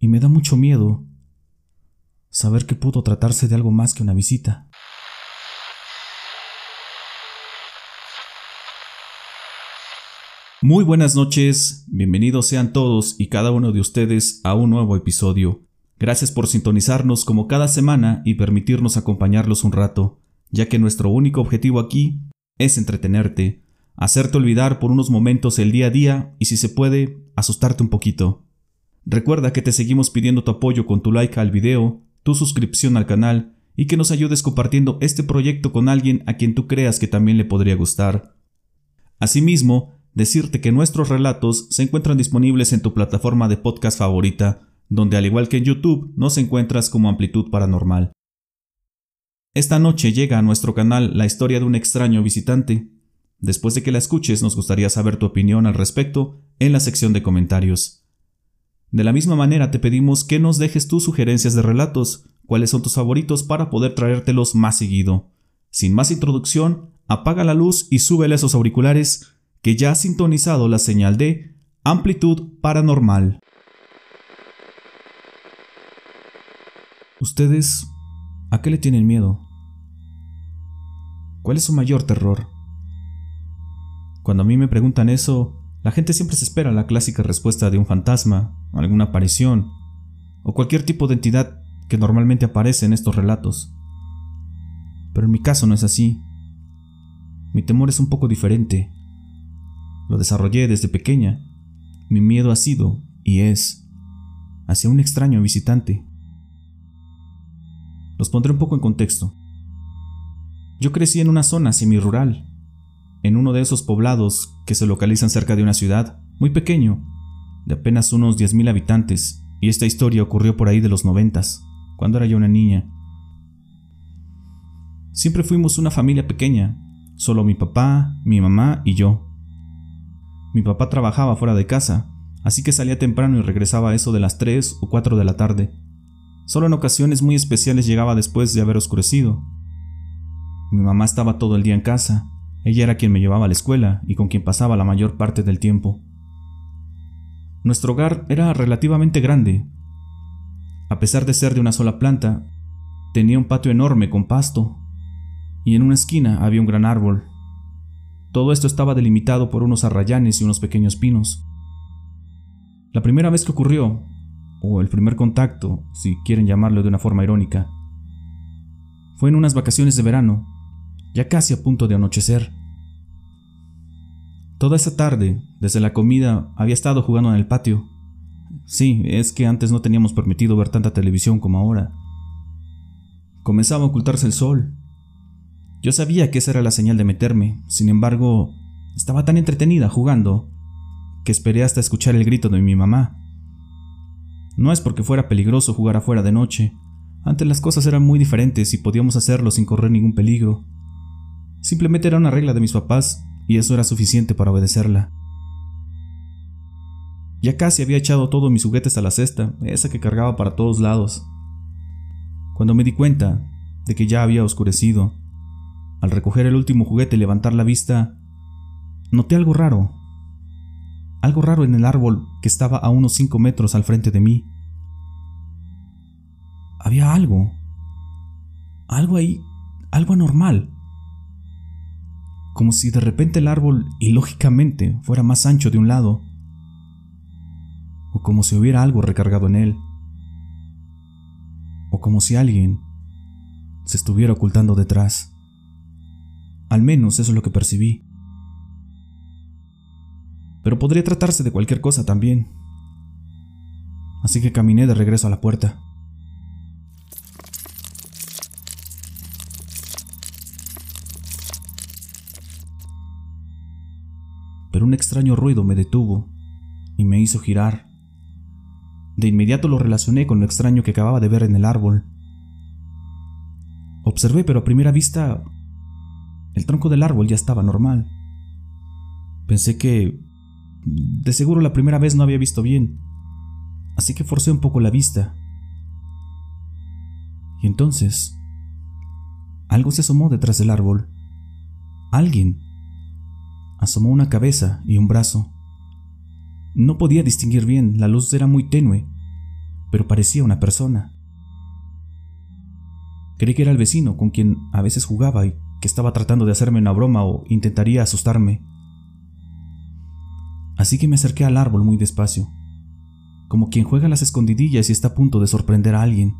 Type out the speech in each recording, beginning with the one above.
Y me da mucho miedo saber que pudo tratarse de algo más que una visita. Muy buenas noches, bienvenidos sean todos y cada uno de ustedes a un nuevo episodio. Gracias por sintonizarnos como cada semana y permitirnos acompañarlos un rato, ya que nuestro único objetivo aquí es entretenerte, hacerte olvidar por unos momentos el día a día y si se puede, asustarte un poquito. Recuerda que te seguimos pidiendo tu apoyo con tu like al video, tu suscripción al canal y que nos ayudes compartiendo este proyecto con alguien a quien tú creas que también le podría gustar. Asimismo, decirte que nuestros relatos se encuentran disponibles en tu plataforma de podcast favorita, donde al igual que en YouTube nos encuentras como Amplitud Paranormal. Esta noche llega a nuestro canal la historia de un extraño visitante. Después de que la escuches nos gustaría saber tu opinión al respecto en la sección de comentarios. De la misma manera te pedimos que nos dejes tus sugerencias de relatos, cuáles son tus favoritos para poder traértelos más seguido. Sin más introducción, apaga la luz y súbele esos auriculares que ya ha sintonizado la señal de amplitud paranormal. ¿Ustedes a qué le tienen miedo? ¿Cuál es su mayor terror? Cuando a mí me preguntan eso, la gente siempre se espera la clásica respuesta de un fantasma, alguna aparición, o cualquier tipo de entidad que normalmente aparece en estos relatos. Pero en mi caso no es así. Mi temor es un poco diferente. Lo desarrollé desde pequeña. Mi miedo ha sido, y es, hacia un extraño visitante. Los pondré un poco en contexto. Yo crecí en una zona semi-rural, en uno de esos poblados que se localizan cerca de una ciudad, muy pequeño, de apenas unos 10.000 habitantes, y esta historia ocurrió por ahí de los noventas, cuando era yo una niña. Siempre fuimos una familia pequeña, solo mi papá, mi mamá y yo. Mi papá trabajaba fuera de casa, así que salía temprano y regresaba a eso de las 3 o 4 de la tarde. Solo en ocasiones muy especiales llegaba después de haber oscurecido. Mi mamá estaba todo el día en casa, ella era quien me llevaba a la escuela y con quien pasaba la mayor parte del tiempo. Nuestro hogar era relativamente grande. A pesar de ser de una sola planta, tenía un patio enorme con pasto, y en una esquina había un gran árbol. Todo esto estaba delimitado por unos arrayanes y unos pequeños pinos. La primera vez que ocurrió, o el primer contacto, si quieren llamarlo de una forma irónica, fue en unas vacaciones de verano, ya casi a punto de anochecer. Toda esa tarde, desde la comida, había estado jugando en el patio. Sí, es que antes no teníamos permitido ver tanta televisión como ahora. Comenzaba a ocultarse el sol. Yo sabía que esa era la señal de meterme, sin embargo, estaba tan entretenida jugando que esperé hasta escuchar el grito de mi mamá. No es porque fuera peligroso jugar afuera de noche, antes las cosas eran muy diferentes y podíamos hacerlo sin correr ningún peligro. Simplemente era una regla de mis papás y eso era suficiente para obedecerla. Ya casi había echado todos mis juguetes a la cesta, esa que cargaba para todos lados. Cuando me di cuenta de que ya había oscurecido, al recoger el último juguete y levantar la vista, noté algo raro. Algo raro en el árbol que estaba a unos 5 metros al frente de mí. Había algo. Algo ahí, algo anormal como si de repente el árbol ilógicamente fuera más ancho de un lado, o como si hubiera algo recargado en él, o como si alguien se estuviera ocultando detrás. Al menos eso es lo que percibí. Pero podría tratarse de cualquier cosa también. Así que caminé de regreso a la puerta. Pero un extraño ruido me detuvo y me hizo girar. De inmediato lo relacioné con lo extraño que acababa de ver en el árbol. Observé, pero a primera vista el tronco del árbol ya estaba normal. Pensé que de seguro la primera vez no había visto bien, así que forcé un poco la vista. Y entonces, algo se asomó detrás del árbol. Alguien asomó una cabeza y un brazo. No podía distinguir bien, la luz era muy tenue, pero parecía una persona. Creí que era el vecino con quien a veces jugaba y que estaba tratando de hacerme una broma o intentaría asustarme. Así que me acerqué al árbol muy despacio, como quien juega las escondidillas y está a punto de sorprender a alguien.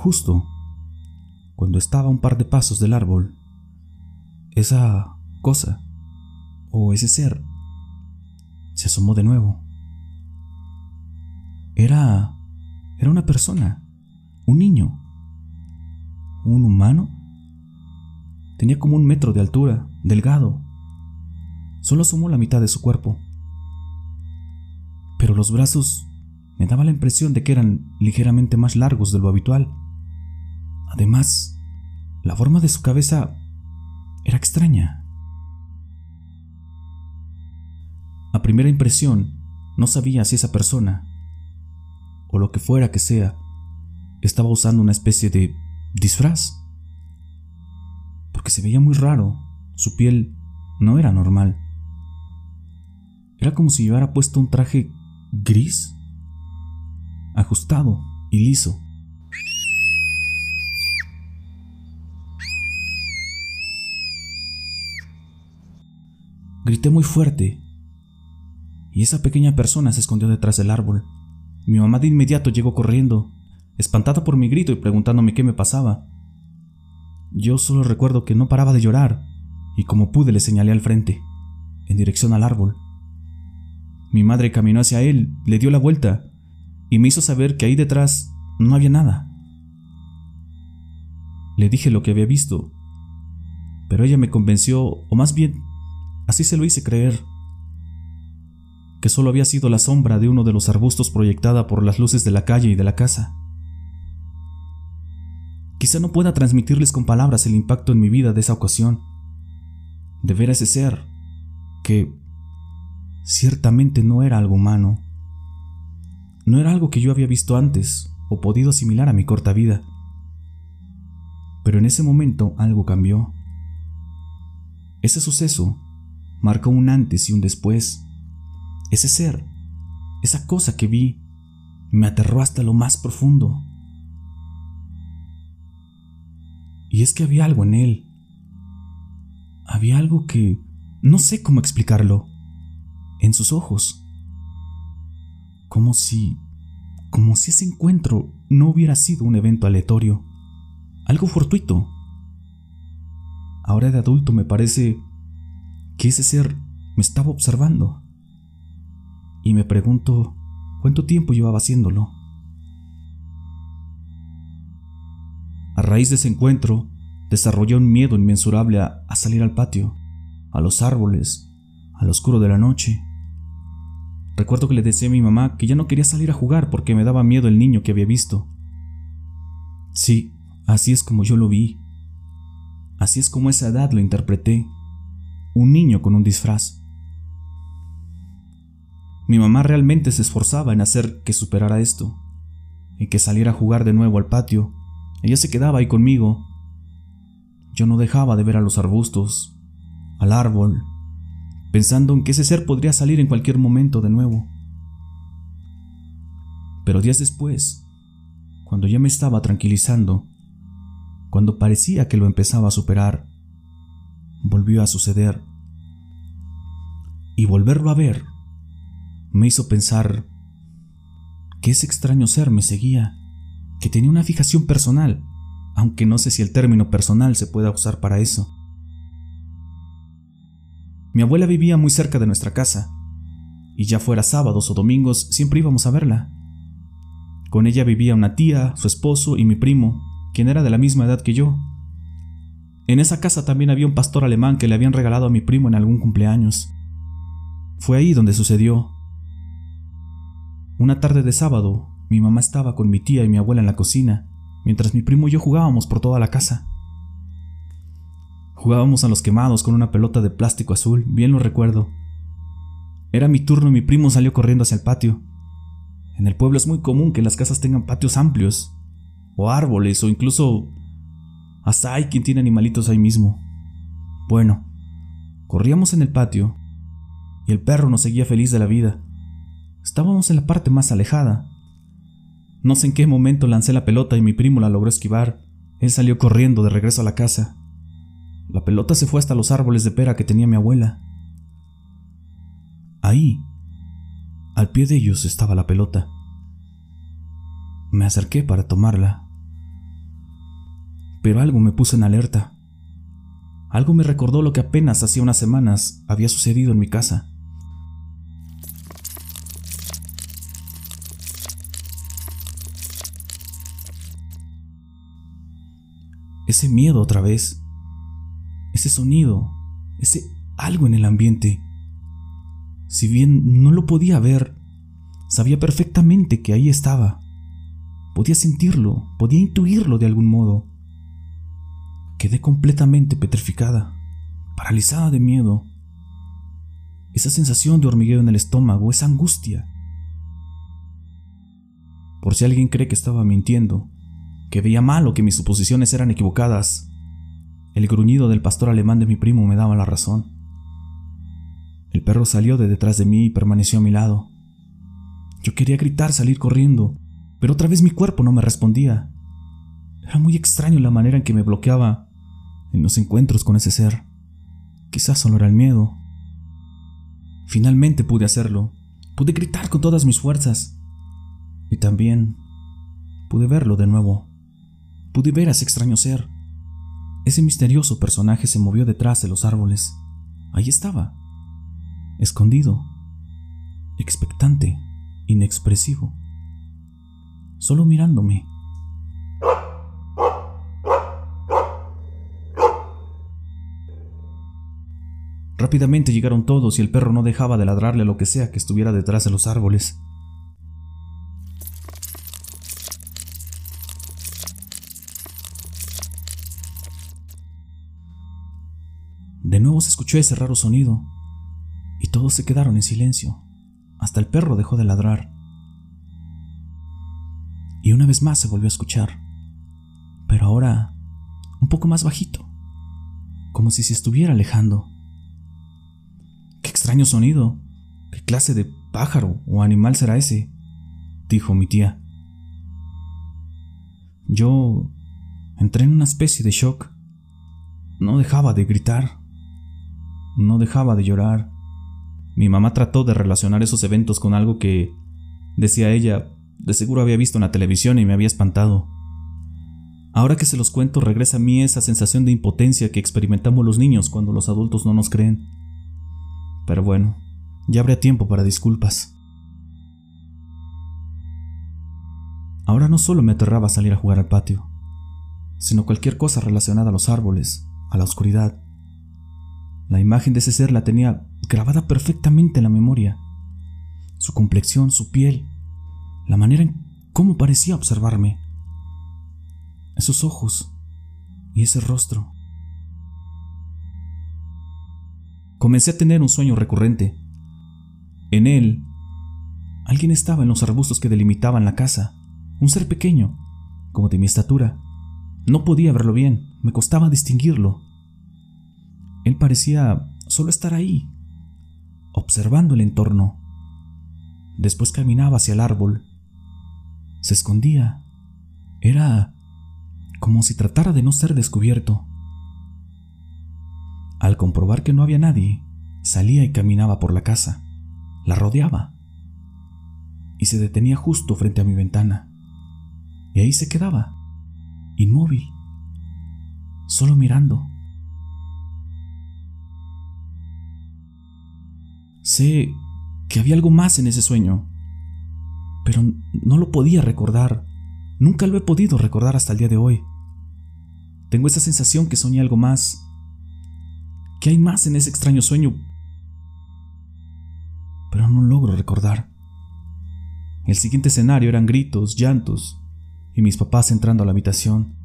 Justo cuando estaba a un par de pasos del árbol, esa cosa o ese ser se asomó de nuevo. Era era una persona, un niño, un humano. Tenía como un metro de altura, delgado. Solo asomó la mitad de su cuerpo. Pero los brazos me daba la impresión de que eran ligeramente más largos de lo habitual. Además, la forma de su cabeza era extraña. A primera impresión, no sabía si esa persona, o lo que fuera que sea, estaba usando una especie de disfraz. Porque se veía muy raro, su piel no era normal. Era como si llevara puesto un traje gris ajustado y liso. Grité muy fuerte y esa pequeña persona se escondió detrás del árbol. Mi mamá de inmediato llegó corriendo, espantada por mi grito y preguntándome qué me pasaba. Yo solo recuerdo que no paraba de llorar y como pude le señalé al frente, en dirección al árbol. Mi madre caminó hacia él, le dio la vuelta y me hizo saber que ahí detrás no había nada. Le dije lo que había visto, pero ella me convenció, o más bien, así se lo hice creer, que solo había sido la sombra de uno de los arbustos proyectada por las luces de la calle y de la casa. Quizá no pueda transmitirles con palabras el impacto en mi vida de esa ocasión, de ver a ese ser, que ciertamente no era algo humano, no era algo que yo había visto antes o podido asimilar a mi corta vida. Pero en ese momento algo cambió. Ese suceso marcó un antes y un después. Ese ser, esa cosa que vi, me aterró hasta lo más profundo. Y es que había algo en él. Había algo que no sé cómo explicarlo. En sus ojos como si, como si ese encuentro no hubiera sido un evento aleatorio, algo fortuito. Ahora de adulto me parece que ese ser me estaba observando. Y me pregunto cuánto tiempo llevaba haciéndolo. A raíz de ese encuentro, desarrollé un miedo inmensurable a, salir al patio, a los árboles, al oscuro de la noche Recuerdo que le decía a mi mamá que ya no quería salir a jugar porque me daba miedo el niño que había visto. Sí, así es como yo lo vi. Así es como esa edad lo interpreté. Un niño con un disfraz. Mi mamá realmente se esforzaba en hacer que superara esto, en que saliera a jugar de nuevo al patio. Ella se quedaba ahí conmigo. Yo no dejaba de ver a los arbustos, al árbol, pensando en que ese ser podría salir en cualquier momento de nuevo. Pero días después, cuando ya me estaba tranquilizando, cuando parecía que lo empezaba a superar, volvió a suceder. Y volverlo a ver me hizo pensar que ese extraño ser me seguía, que tenía una fijación personal, aunque no sé si el término personal se pueda usar para eso. Mi abuela vivía muy cerca de nuestra casa, y ya fuera sábados o domingos siempre íbamos a verla. Con ella vivía una tía, su esposo y mi primo, quien era de la misma edad que yo. En esa casa también había un pastor alemán que le habían regalado a mi primo en algún cumpleaños. Fue ahí donde sucedió. Una tarde de sábado, mi mamá estaba con mi tía y mi abuela en la cocina, mientras mi primo y yo jugábamos por toda la casa. Jugábamos a los quemados con una pelota de plástico azul, bien lo recuerdo. Era mi turno y mi primo salió corriendo hacia el patio. En el pueblo es muy común que las casas tengan patios amplios, o árboles, o incluso hasta hay quien tiene animalitos ahí mismo. Bueno, corríamos en el patio el perro nos seguía feliz de la vida. Estábamos en la parte más alejada. No sé en qué momento lancé la pelota y mi primo la logró esquivar. Él salió corriendo de regreso a la casa. La pelota se fue hasta los árboles de pera que tenía mi abuela. Ahí, al pie de ellos estaba la pelota. Me acerqué para tomarla. Pero algo me puso en alerta. Algo me recordó lo que apenas hacía unas semanas había sucedido en mi casa. Ese miedo otra vez. Ese sonido. Ese algo en el ambiente. Si bien no lo podía ver, sabía perfectamente que ahí estaba. Podía sentirlo, podía intuirlo de algún modo. Quedé completamente petrificada, paralizada de miedo. Esa sensación de hormigueo en el estómago, esa angustia. Por si alguien cree que estaba mintiendo, que veía mal o que mis suposiciones eran equivocadas, el gruñido del pastor alemán de mi primo me daba la razón. El perro salió de detrás de mí y permaneció a mi lado. Yo quería gritar, salir corriendo, pero otra vez mi cuerpo no me respondía. Era muy extraño la manera en que me bloqueaba en los encuentros con ese ser. Quizás solo era el miedo. Finalmente pude hacerlo. Pude gritar con todas mis fuerzas. Y también pude verlo de nuevo. Pude ver a ese extraño ser. Ese misterioso personaje se movió detrás de los árboles. Ahí estaba, escondido, expectante, inexpresivo, solo mirándome. Rápidamente llegaron todos y el perro no dejaba de ladrarle a lo que sea que estuviera detrás de los árboles. Escuchó ese raro sonido, y todos se quedaron en silencio. Hasta el perro dejó de ladrar. Y una vez más se volvió a escuchar, pero ahora un poco más bajito, como si se estuviera alejando. ¡Qué extraño sonido! ¿Qué clase de pájaro o animal será ese? dijo mi tía. Yo entré en una especie de shock. No dejaba de gritar. No dejaba de llorar. Mi mamá trató de relacionar esos eventos con algo que, decía ella, de seguro había visto en la televisión y me había espantado. Ahora que se los cuento, regresa a mí esa sensación de impotencia que experimentamos los niños cuando los adultos no nos creen. Pero bueno, ya habría tiempo para disculpas. Ahora no solo me aterraba salir a jugar al patio, sino cualquier cosa relacionada a los árboles, a la oscuridad, la imagen de ese ser la tenía grabada perfectamente en la memoria. Su complexión, su piel, la manera en cómo parecía observarme. Esos ojos y ese rostro. Comencé a tener un sueño recurrente. En él, alguien estaba en los arbustos que delimitaban la casa, un ser pequeño, como de mi estatura. No podía verlo bien, me costaba distinguirlo. Él parecía solo estar ahí, observando el entorno. Después caminaba hacia el árbol. Se escondía. Era como si tratara de no ser descubierto. Al comprobar que no había nadie, salía y caminaba por la casa. La rodeaba. Y se detenía justo frente a mi ventana. Y ahí se quedaba, inmóvil, solo mirando. Sé que había algo más en ese sueño, pero no lo podía recordar. Nunca lo he podido recordar hasta el día de hoy. Tengo esa sensación que soñé algo más, que hay más en ese extraño sueño, pero no logro recordar. El siguiente escenario eran gritos, llantos y mis papás entrando a la habitación.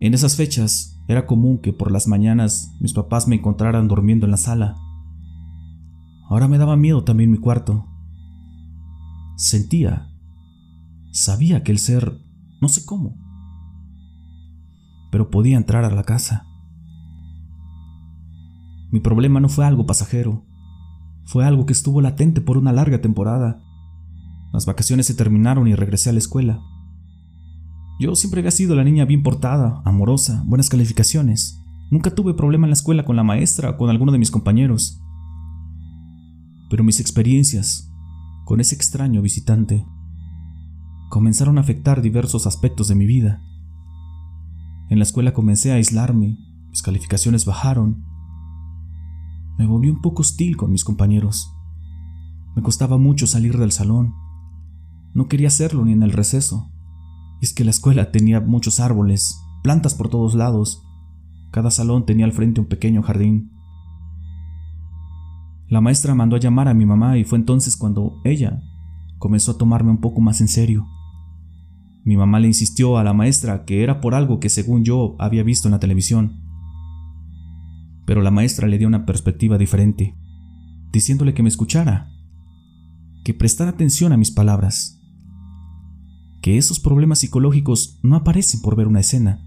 En esas fechas era común que por las mañanas mis papás me encontraran durmiendo en la sala. Ahora me daba miedo también mi cuarto. Sentía, sabía que el ser, no sé cómo, pero podía entrar a la casa. Mi problema no fue algo pasajero, fue algo que estuvo latente por una larga temporada. Las vacaciones se terminaron y regresé a la escuela. Yo siempre había sido la niña bien portada, amorosa, buenas calificaciones. Nunca tuve problema en la escuela con la maestra o con alguno de mis compañeros. Pero mis experiencias con ese extraño visitante comenzaron a afectar diversos aspectos de mi vida. En la escuela comencé a aislarme, mis calificaciones bajaron. Me volví un poco hostil con mis compañeros. Me costaba mucho salir del salón. No quería hacerlo ni en el receso. Es que la escuela tenía muchos árboles, plantas por todos lados. Cada salón tenía al frente un pequeño jardín. La maestra mandó a llamar a mi mamá y fue entonces cuando ella comenzó a tomarme un poco más en serio. Mi mamá le insistió a la maestra que era por algo que según yo había visto en la televisión. Pero la maestra le dio una perspectiva diferente, diciéndole que me escuchara, que prestara atención a mis palabras, que esos problemas psicológicos no aparecen por ver una escena,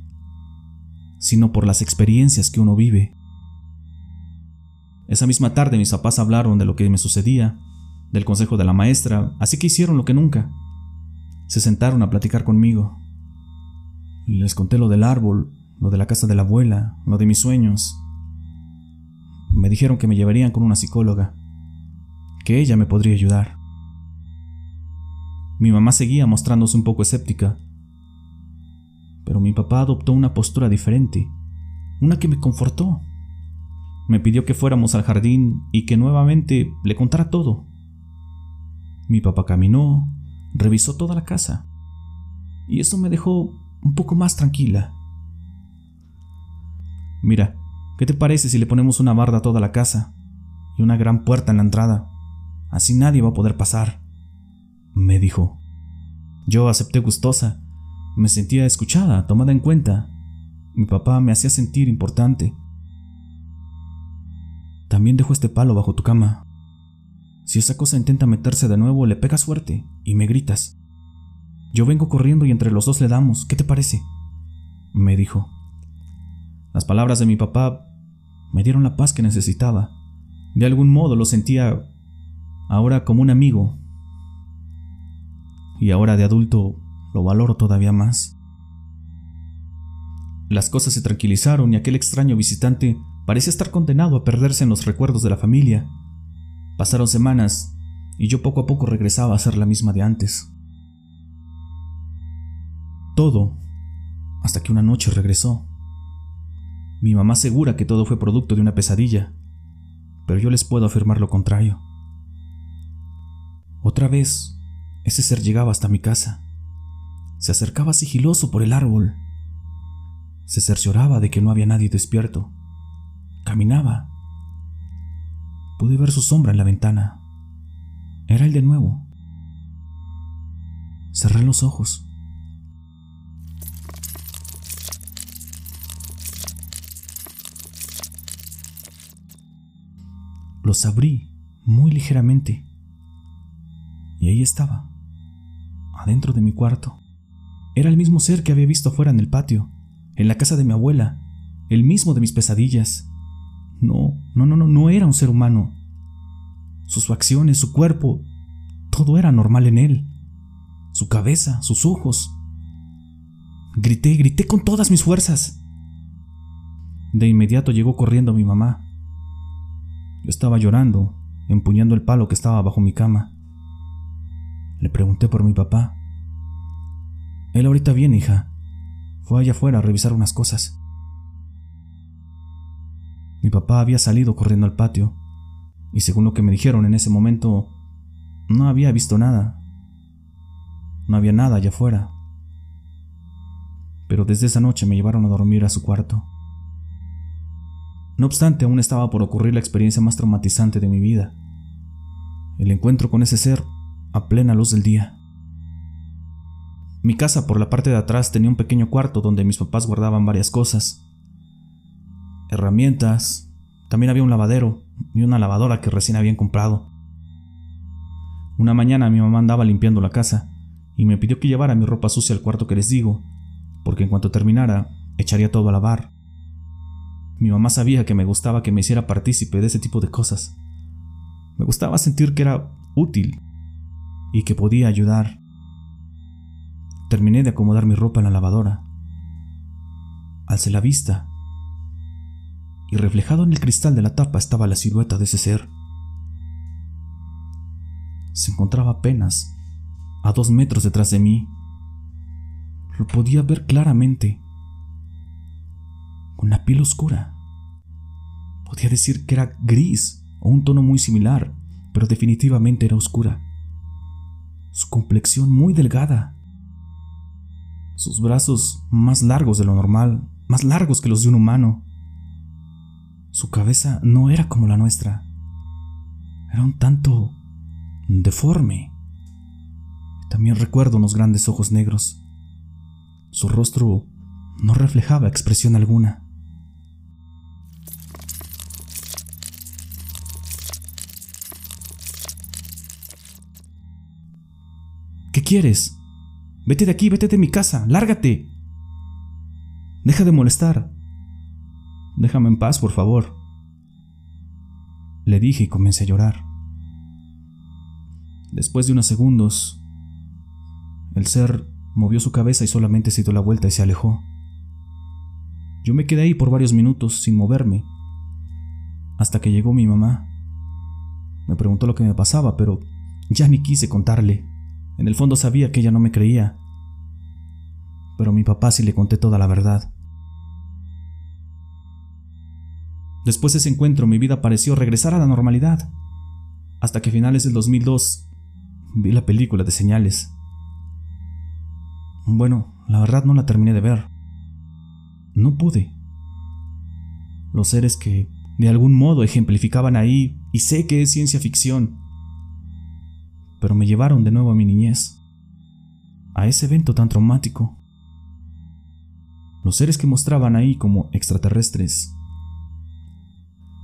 sino por las experiencias que uno vive. Esa misma tarde mis papás hablaron de lo que me sucedía, del consejo de la maestra, así que hicieron lo que nunca, se sentaron a platicar conmigo. Les conté lo del árbol, lo de la casa de la abuela, lo de mis sueños. Me dijeron que me llevarían con una psicóloga, que ella me podría ayudar. Mi mamá seguía mostrándose un poco escéptica, pero mi papá adoptó una postura diferente, una que me confortó. Me pidió que fuéramos al jardín y que nuevamente le contara todo. Mi papá caminó, revisó toda la casa. Y eso me dejó un poco más tranquila. Mira, ¿qué te parece si le ponemos una barda a toda la casa y una gran puerta en la entrada? Así nadie va a poder pasar, me dijo. Yo acepté gustosa. Me sentía escuchada, tomada en cuenta. Mi papá me hacía sentir importante. También dejo este palo bajo tu cama, si esa cosa intenta meterse de nuevo, le pegas fuerte y me gritas. Yo vengo corriendo y entre los dos le damos. ¿Qué te parece? me dijo. Las palabras de mi papá me dieron la paz que necesitaba. De algún modo lo sentía ahora como un amigo. Y ahora de adulto lo valoro todavía más. Las cosas se tranquilizaron y aquel extraño visitante parecía estar condenado a perderse en los recuerdos de la familia. Pasaron semanas y yo poco a poco regresaba a ser la misma de antes. Todo hasta que una noche regresó. Mi mamá asegura que todo fue producto de una pesadilla, pero yo les puedo afirmar lo contrario. Otra vez, ese ser llegaba hasta mi casa. Se acercaba sigiloso por el árbol. Se cercioraba de que no había nadie despierto. Caminaba Pude ver su sombra en la ventana. Era él de nuevo. Cerré los ojos. Los abrí muy ligeramente. Y ahí estaba, adentro de mi cuarto. Era el mismo ser que había visto afuera en el patio, en la casa de mi abuela, el mismo de mis pesadillas. No, no, no, no, no era un ser humano. Sus facciones, su cuerpo, todo era normal en él. Su cabeza, sus ojos. Grité, grité con todas mis fuerzas. De inmediato llegó corriendo mi mamá. Yo estaba llorando, empuñando el palo que estaba bajo mi cama. Le pregunté por mi papá. Él ahorita viene, hija. Fue allá afuera a revisar unas cosas. Mi papá había salido corriendo al patio, y según lo que me dijeron en ese momento, no había visto nada. No había nada allá afuera. Pero desde esa noche me llevaron a dormir a su cuarto. No obstante, aún estaba por ocurrir la experiencia más traumatizante de mi vida. El encuentro con ese ser a plena luz del día. Mi casa por la parte de atrás tenía un pequeño cuarto donde mis papás guardaban varias cosas herramientas, también había un lavadero y una lavadora que recién habían comprado. Una mañana mi mamá andaba limpiando la casa y me pidió que llevara mi ropa sucia al cuarto que les digo, porque en cuanto terminara, echaría todo a lavar. Mi mamá sabía que me gustaba que me hiciera partícipe de ese tipo de cosas. Me gustaba sentir que era útil y que podía ayudar. Terminé de acomodar mi ropa en la lavadora. Alcé la vista y reflejado en el cristal de la tapa estaba la silueta de ese ser. Se encontraba apenas a dos metros detrás de mí. Lo podía ver claramente, con la piel oscura. Podía decir que era gris o un tono muy similar, pero definitivamente era oscura. Su complexión muy delgada. Sus brazos más largos de lo normal, más largos que los de un humano. Su cabeza no era como la nuestra. Era un tanto deforme. También recuerdo unos grandes ojos negros. Su rostro no reflejaba expresión alguna. Quieres? Vete de aquí, vete de mi casa, lárgate. Deja de molestar. Déjame en paz, por favor. Le dije y comencé a llorar. Después de unos segundos, el ser movió su cabeza y solamente se dio la vuelta y se alejó. Yo me quedé ahí por varios minutos sin moverme, hasta que llegó mi mamá. Me preguntó lo que me pasaba, pero ya ni quise contarle. En el fondo sabía que ella no me creía. Pero a mi papá sí le conté toda la verdad. Después de ese encuentro mi vida pareció regresar a la normalidad, hasta que a finales del 2002 vi la película de señales. Bueno, la verdad no la terminé de ver. No pude. Los seres que de algún modo ejemplificaban ahí, y sé que es ciencia ficción, pero me llevaron de nuevo a mi niñez, a ese evento tan traumático. Los seres que mostraban ahí como extraterrestres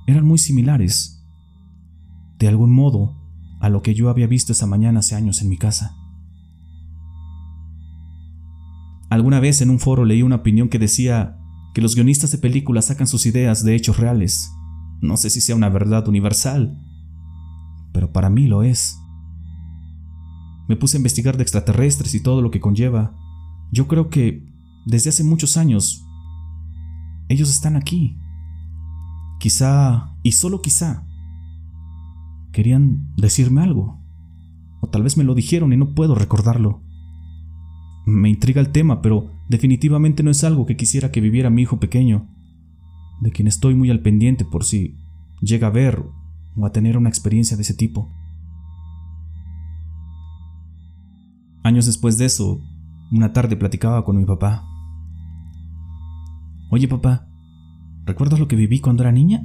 eran muy similares, de algún modo, a lo que yo había visto esa mañana hace años en mi casa. Alguna vez en un foro leí una opinión que decía que los guionistas de películas sacan sus ideas de hechos reales. No sé si sea una verdad universal, pero para mí lo es. Me puse a investigar de extraterrestres y todo lo que conlleva. Yo creo que desde hace muchos años ellos están aquí. Quizá, y solo quizá, querían decirme algo. O tal vez me lo dijeron y no puedo recordarlo. Me intriga el tema, pero definitivamente no es algo que quisiera que viviera mi hijo pequeño, de quien estoy muy al pendiente por si llega a ver o a tener una experiencia de ese tipo. Años después de eso, una tarde platicaba con mi papá. Oye papá, ¿Recuerdas lo que viví cuando era niña?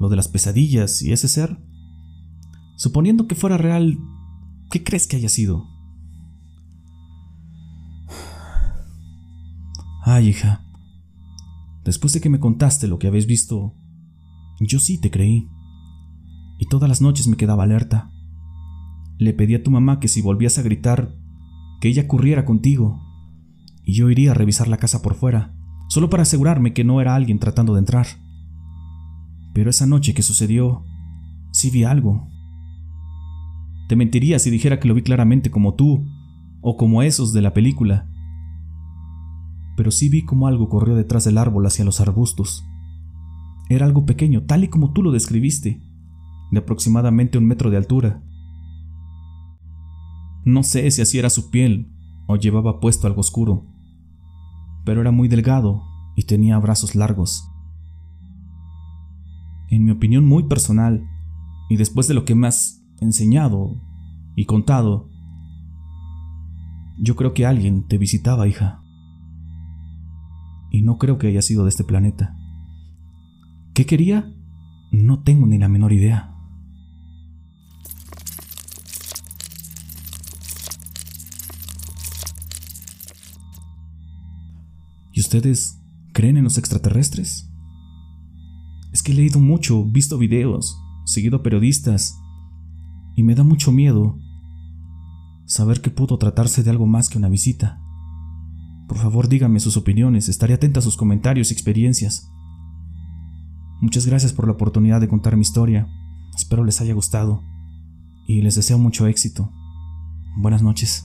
Lo de las pesadillas y ese ser. Suponiendo que fuera real, ¿qué crees que haya sido? Ay, hija. Después de que me contaste lo que habéis visto, yo sí te creí. Y todas las noches me quedaba alerta. Le pedí a tu mamá que si volvías a gritar, que ella corriera contigo, y yo iría a revisar la casa por fuera solo para asegurarme que no era alguien tratando de entrar. Pero esa noche que sucedió, sí vi algo. Te mentiría si dijera que lo vi claramente como tú, o como esos de la película. Pero sí vi como algo corrió detrás del árbol hacia los arbustos. Era algo pequeño, tal y como tú lo describiste, de aproximadamente un metro de altura. No sé si así era su piel o llevaba puesto algo oscuro, pero era muy delgado y tenía brazos largos. En mi opinión muy personal, y después de lo que me has enseñado y contado, yo creo que alguien te visitaba, hija. Y no creo que haya sido de este planeta. ¿Qué quería? No tengo ni la menor idea. Ustedes creen en los extraterrestres? Es que he leído mucho, visto videos, seguido periodistas, y me da mucho miedo saber que pudo tratarse de algo más que una visita. Por favor, díganme sus opiniones, estaré atenta a sus comentarios y experiencias. Muchas gracias por la oportunidad de contar mi historia. Espero les haya gustado y les deseo mucho éxito. Buenas noches.